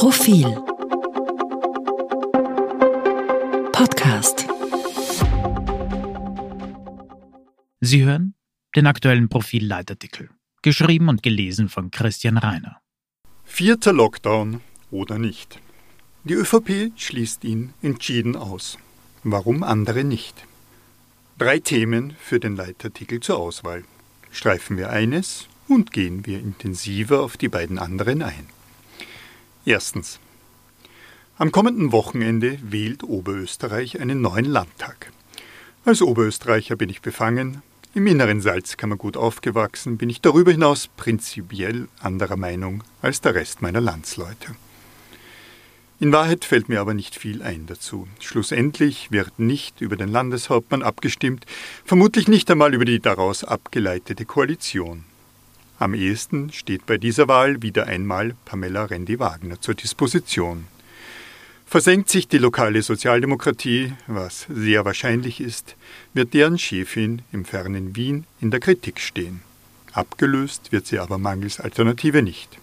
Profil Podcast Sie hören den aktuellen Profil-Leitartikel, geschrieben und gelesen von Christian Reiner. Vierter Lockdown oder nicht. Die ÖVP schließt ihn entschieden aus. Warum andere nicht? Drei Themen für den Leitartikel zur Auswahl. Streifen wir eines und gehen wir intensiver auf die beiden anderen ein. Erstens. Am kommenden Wochenende wählt Oberösterreich einen neuen Landtag. Als Oberösterreicher bin ich befangen, im inneren Salzkammergut aufgewachsen, bin ich darüber hinaus prinzipiell anderer Meinung als der Rest meiner Landsleute. In Wahrheit fällt mir aber nicht viel ein dazu. Schlussendlich wird nicht über den Landeshauptmann abgestimmt, vermutlich nicht einmal über die daraus abgeleitete Koalition. Am ehesten steht bei dieser Wahl wieder einmal Pamela Rendi-Wagner zur Disposition. Versenkt sich die lokale Sozialdemokratie, was sehr wahrscheinlich ist, wird deren Chefin im fernen Wien in der Kritik stehen. Abgelöst wird sie aber mangels Alternative nicht.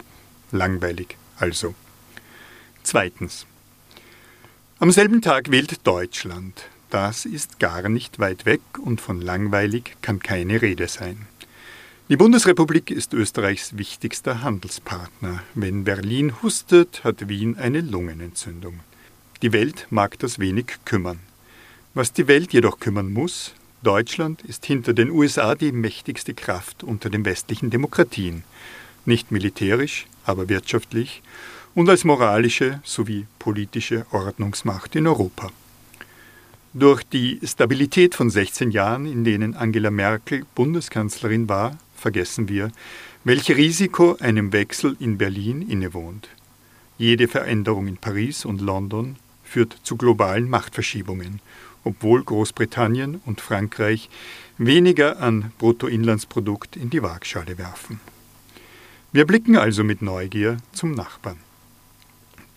Langweilig also. Zweitens. Am selben Tag wählt Deutschland. Das ist gar nicht weit weg und von langweilig kann keine Rede sein. Die Bundesrepublik ist Österreichs wichtigster Handelspartner. Wenn Berlin hustet, hat Wien eine Lungenentzündung. Die Welt mag das wenig kümmern. Was die Welt jedoch kümmern muss, Deutschland ist hinter den USA die mächtigste Kraft unter den westlichen Demokratien, nicht militärisch, aber wirtschaftlich und als moralische sowie politische Ordnungsmacht in Europa. Durch die Stabilität von 16 Jahren, in denen Angela Merkel Bundeskanzlerin war, vergessen wir, welch Risiko einem Wechsel in Berlin innewohnt. Jede Veränderung in Paris und London führt zu globalen Machtverschiebungen, obwohl Großbritannien und Frankreich weniger an Bruttoinlandsprodukt in die Waagschale werfen. Wir blicken also mit Neugier zum Nachbarn.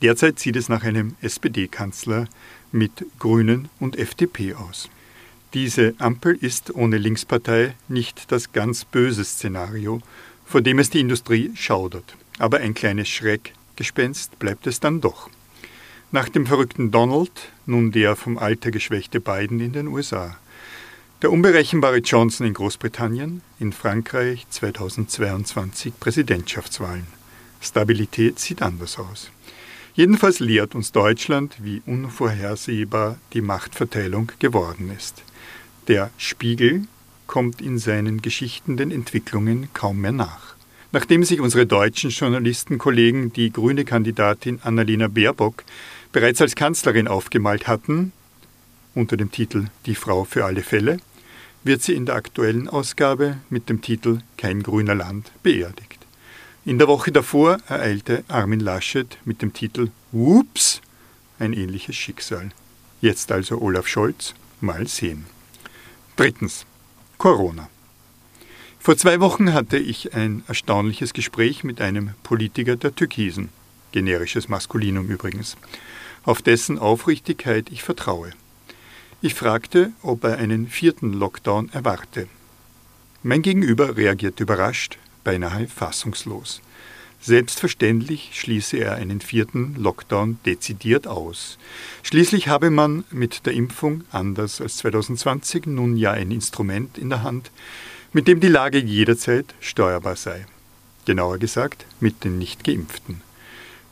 Derzeit sieht es nach einem SPD-Kanzler mit Grünen und FDP aus. Diese Ampel ist ohne Linkspartei nicht das ganz böse Szenario, vor dem es die Industrie schaudert. Aber ein kleines Schreckgespenst bleibt es dann doch. Nach dem verrückten Donald nun der vom Alter geschwächte Biden in den USA. Der unberechenbare Johnson in Großbritannien, in Frankreich 2022 Präsidentschaftswahlen. Stabilität sieht anders aus. Jedenfalls lehrt uns Deutschland, wie unvorhersehbar die Machtverteilung geworden ist. Der Spiegel kommt in seinen Geschichten den Entwicklungen kaum mehr nach. Nachdem sich unsere deutschen Journalistenkollegen die grüne Kandidatin Annalena Baerbock bereits als Kanzlerin aufgemalt hatten, unter dem Titel Die Frau für alle Fälle, wird sie in der aktuellen Ausgabe mit dem Titel Kein grüner Land beerdigt. In der Woche davor ereilte Armin Laschet mit dem Titel Whoops ein ähnliches Schicksal. Jetzt also Olaf Scholz, mal sehen. Drittens. Corona. Vor zwei Wochen hatte ich ein erstaunliches Gespräch mit einem Politiker der Türkisen, generisches Maskulinum übrigens, auf dessen Aufrichtigkeit ich vertraue. Ich fragte, ob er einen vierten Lockdown erwarte. Mein Gegenüber reagiert überrascht, beinahe fassungslos. Selbstverständlich schließe er einen vierten Lockdown dezidiert aus. Schließlich habe man mit der Impfung, anders als 2020, nun ja ein Instrument in der Hand, mit dem die Lage jederzeit steuerbar sei. Genauer gesagt, mit den Nichtgeimpften.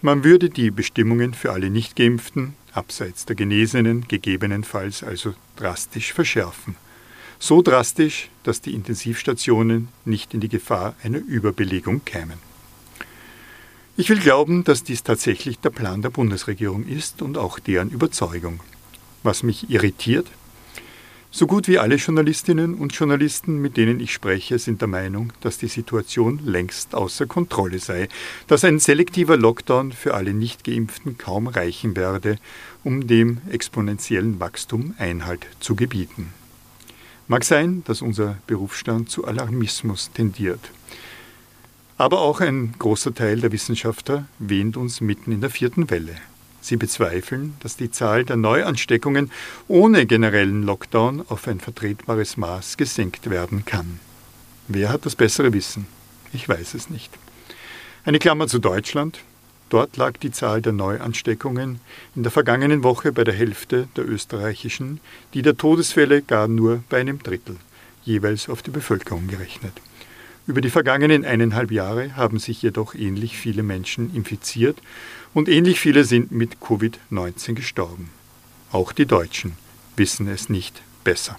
Man würde die Bestimmungen für alle Nichtgeimpften, abseits der Genesenen, gegebenenfalls also drastisch verschärfen. So drastisch, dass die Intensivstationen nicht in die Gefahr einer Überbelegung kämen. Ich will glauben, dass dies tatsächlich der Plan der Bundesregierung ist und auch deren Überzeugung. Was mich irritiert, so gut wie alle Journalistinnen und Journalisten, mit denen ich spreche, sind der Meinung, dass die Situation längst außer Kontrolle sei, dass ein selektiver Lockdown für alle Nichtgeimpften kaum reichen werde, um dem exponentiellen Wachstum Einhalt zu gebieten. Mag sein, dass unser Berufsstand zu Alarmismus tendiert. Aber auch ein großer Teil der Wissenschaftler wähnt uns mitten in der vierten Welle. Sie bezweifeln, dass die Zahl der Neuansteckungen ohne generellen Lockdown auf ein vertretbares Maß gesenkt werden kann. Wer hat das bessere Wissen? Ich weiß es nicht. Eine Klammer zu Deutschland. Dort lag die Zahl der Neuansteckungen in der vergangenen Woche bei der Hälfte der österreichischen, die der Todesfälle gar nur bei einem Drittel, jeweils auf die Bevölkerung gerechnet. Über die vergangenen eineinhalb Jahre haben sich jedoch ähnlich viele Menschen infiziert und ähnlich viele sind mit Covid-19 gestorben. Auch die Deutschen wissen es nicht besser.